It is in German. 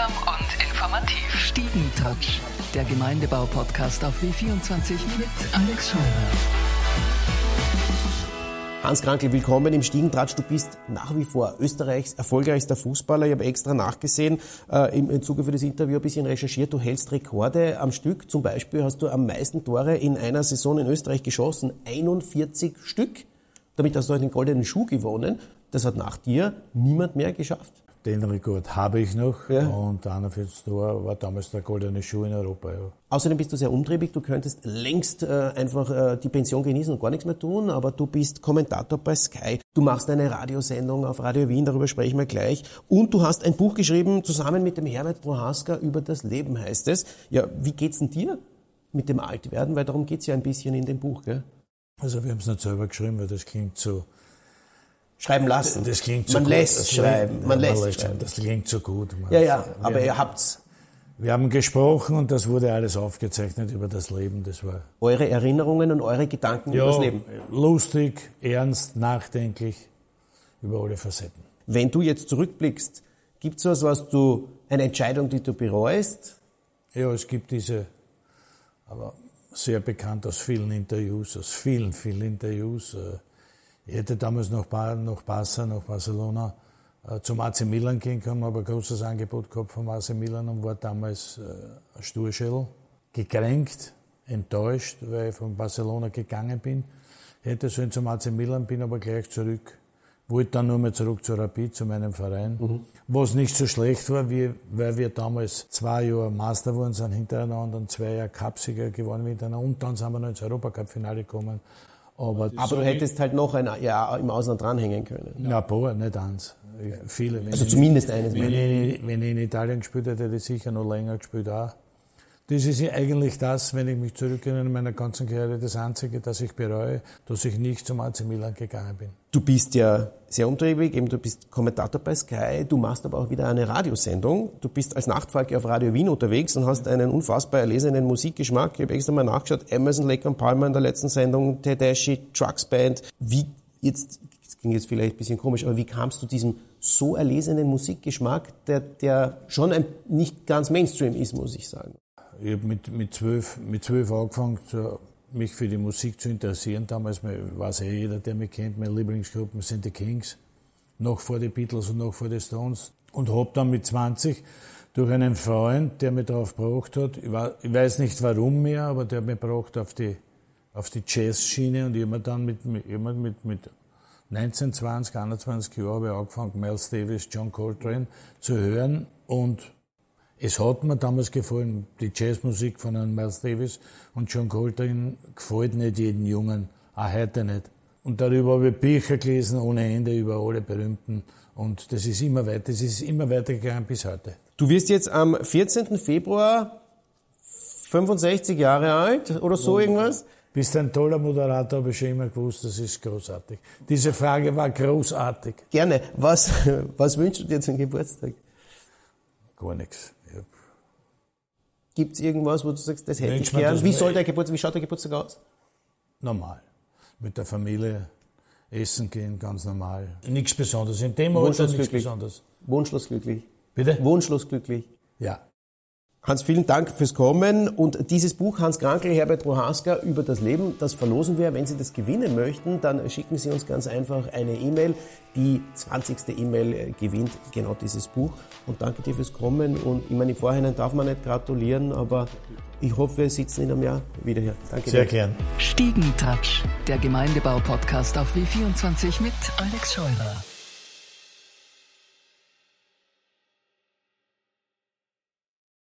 Unterhaltsam und informativ. Stiegentouch, der Gemeindebau-Podcast auf W24 mit Alex Scheuer. Hans Krankel, willkommen im Stiegentratsch. Du bist nach wie vor Österreichs erfolgreichster Fußballer. Ich habe extra nachgesehen, äh, im, im Zuge für das Interview ein bisschen recherchiert. Du hältst Rekorde am Stück. Zum Beispiel hast du am meisten Tore in einer Saison in Österreich geschossen. 41 Stück. Damit hast du heute den goldenen Schuh gewonnen. Das hat nach dir niemand mehr geschafft. Den Rekord habe ich noch Ja. und 41 Tor war damals der goldene Schuh in Europa. Ja. Außerdem bist du sehr umtriebig. Du könntest längst äh, einfach äh, die Pension genießen und gar nichts mehr tun, aber du bist Kommentator bei Sky. Du machst eine Radiosendung auf Radio Wien, darüber sprechen wir gleich. Und du hast ein Buch geschrieben, zusammen mit dem Herbert Prohaska, über das Leben heißt es. Ja, wie geht's denn dir mit dem Altwerden? Weil darum geht's ja ein bisschen in dem Buch, gell? Also wir haben es nicht selber geschrieben, weil das klingt so. Schreiben lassen. Das klingt so man gut. lässt das schreiben. Klingt, Man ja, lässt schreiben. Das klingt so gut. Man- Ja, ja, aber haben, ihr habt's wir haben gesprochen und das wurde alles aufgezeichnet über das Leben. Das war eure Erinnerungen und eure Gedanken über ja, das Leben. lustig, ernst, nachdenklich über alle Facetten. Wenn du jetzt zurückblickst, gibt's was, was du, eine Entscheidung, die du bereust? Ja, es gibt diese, aber sehr bekannt aus vielen Interviews, aus vielen, vielen Interviews. äh, Ich hätte damals nach, Bar, nach Barca, nach Barcelona äh, zum AC Milan gehen können, habe ein großes Angebot gehabt vom AC Milan und war damals äh, Sturschädel, gekränkt, enttäuscht, weil ich von Barcelona gegangen bin. Hätte sollen zum AC Milan, bin aber gleich zurück. Wollte dann nur mal zurück zu Rapid, zu meinem Verein. Was nicht so schlecht war, wie, weil wir damals zwei Jahre Master wurden, sind hintereinander und zwei Jahre Cupsieger geworden miteinander und dann sind wir noch ins Europacup-Finale gekommen. Aber, Aber du hättest halt noch ein Jahr im Ausland dranhängen können. ja, ein paar, nicht eins. Viele. Also zumindest eines. Wenn ich, wenn ich in Italien gespielt hätte, hätte ich sicher noch länger gespielt auch. Das ist eigentlich das, wenn ich mich zurückerinnere in meiner ganzen Karriere, das Einzige, das ich bereue, dass ich nicht zum AC Milan gegangen bin. Du bist ja sehr umtriebig, eben du bist Kommentator bei Sky, du machst aber auch wieder eine Radiosendung. Du bist als Nachtfalke auf Radio Wien unterwegs und hast einen unfassbar erlesenen Musikgeschmack. Ich habe extra mal nachgeschaut, Emerson, Lake und Palmer in der letzten Sendung, Tedeschi, Trucks Band. Wie jetzt, das klingt jetzt vielleicht ein bisschen komisch, aber wie kamst du diesem so erlesenen Musikgeschmack, der, der schon ein, nicht ganz Mainstream ist, muss ich sagen? Ich habe mit, mit, zwölf, mit zwölf angefangen, mich für die Musik zu interessieren. Damals weiß eh jeder, der mich kennt, meine Lieblingsgruppen sind die Kings, noch vor die Beatles und noch vor die Stones. Und habe dann mit 20 durch einen Freund, der mich darauf gebracht hat, ich, war, ich weiß nicht warum mehr, aber der hat mich gebracht auf die, auf die Jazzschiene und mir dann mit, mit, immer mit, mit 19, 20, 21 Jahren habe ich angefangen, Miles Davis, John Coltrane zu hören und es hat mir damals gefallen, die Jazzmusik von einem Miles Davis und John Coltrane gefällt nicht jedem Jungen, auch heute nicht. Und darüber habe ich Bücher gelesen ohne Ende über alle berühmten und das ist immer weiter, das ist immer weitergegangen bis heute. Du wirst jetzt am 14. Februar 65 Jahre alt oder so irgendwas? Bist ein toller Moderator, habe ich schon immer gewusst, das ist großartig. Diese Frage war großartig. Gerne. Was, was wünschst du dir zum Geburtstag? Gar nichts. Hab- Gibt es irgendwas, wo du sagst, das hätte Wünsch ich gern? Wie, soll der Geburtstag, wie schaut der Geburtstag aus? Normal. Mit der Familie essen gehen, ganz normal. Nichts Besonderes. In dem Alter nichts. Besonderes. Wunschlos glücklich. Bitte? Wunschlos glücklich. Ja. Hans, vielen Dank fürs Kommen. Und dieses Buch Hans Krankel, Herbert Prohaska über das Leben, das verlosen wir. Wenn Sie das gewinnen möchten, dann schicken Sie uns ganz einfach eine E-Mail. Die 20. E-Mail äh, gewinnt genau dieses Buch. Und danke dir fürs Kommen. Und ich meine, im Vorhinein darf man nicht gratulieren, aber ich hoffe, wir sitzen in einem Jahr wieder hier. Danke Sehr dir. gern. Stiegentouch, der Gemeindebau-Podcast auf W24 mit Alex Scheuer.